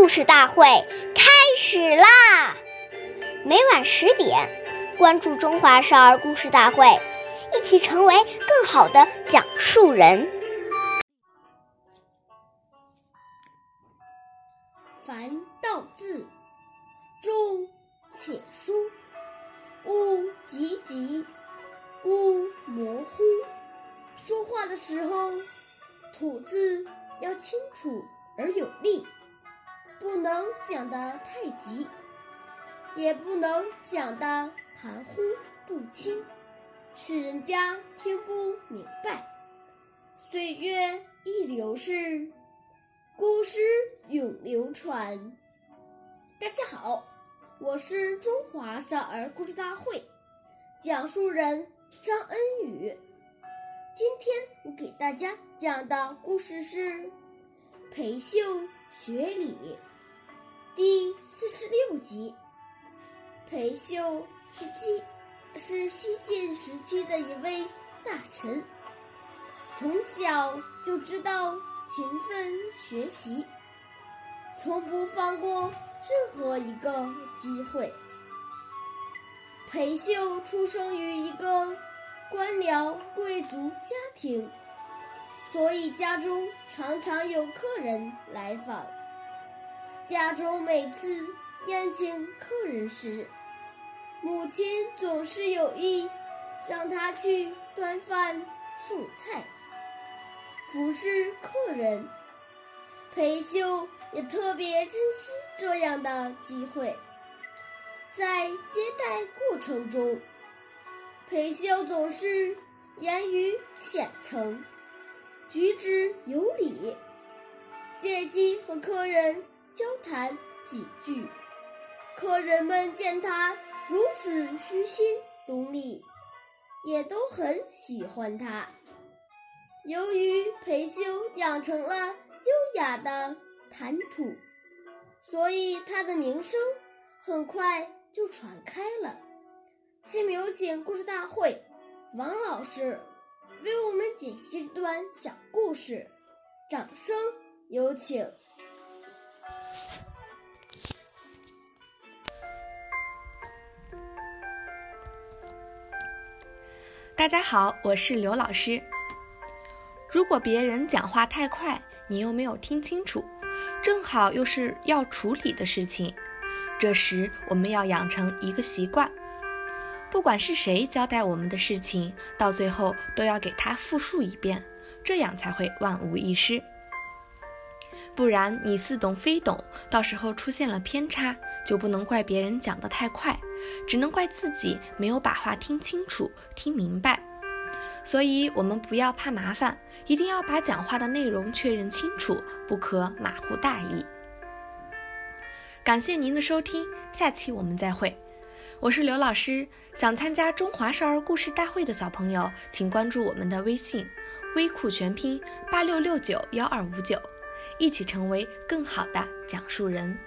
故事大会开始啦！每晚十点，关注《中华少儿故事大会》，一起成为更好的讲述人。凡道字，中且疏，勿急急，勿模糊。说话的时候，吐字要清楚而有力。不能讲得太急，也不能讲得含糊不清，使人家听不明白。岁月易流逝，故事永流传。大家好，我是中华少儿故事大会讲述人张恩宇。今天我给大家讲的故事是裴秀学礼。是六集，裴秀是晋是西晋时期的一位大臣，从小就知道勤奋学习，从不放过任何一个机会。裴秀出生于一个官僚贵族家庭，所以家中常常有客人来访。家中每次宴请客人时，母亲总是有意让他去端饭送菜，服侍客人。裴秀也特别珍惜这样的机会，在接待过程中，裴秀总是言语虔诚，举止有礼，借机和客人。交谈几句，可人们见他如此虚心懂礼，也都很喜欢他。由于裴修养成了优雅的谈吐，所以他的名声很快就传开了。下面有请故事大会王老师为我们解析这段小故事，掌声有请。大家好，我是刘老师。如果别人讲话太快，你又没有听清楚，正好又是要处理的事情，这时我们要养成一个习惯，不管是谁交代我们的事情，到最后都要给他复述一遍，这样才会万无一失。不然你似懂非懂，到时候出现了偏差，就不能怪别人讲得太快。只能怪自己没有把话听清楚、听明白，所以我们不要怕麻烦，一定要把讲话的内容确认清楚，不可马虎大意。感谢您的收听，下期我们再会。我是刘老师，想参加中华少儿故事大会的小朋友，请关注我们的微信“微库全拼八六六九幺二五九”，一起成为更好的讲述人。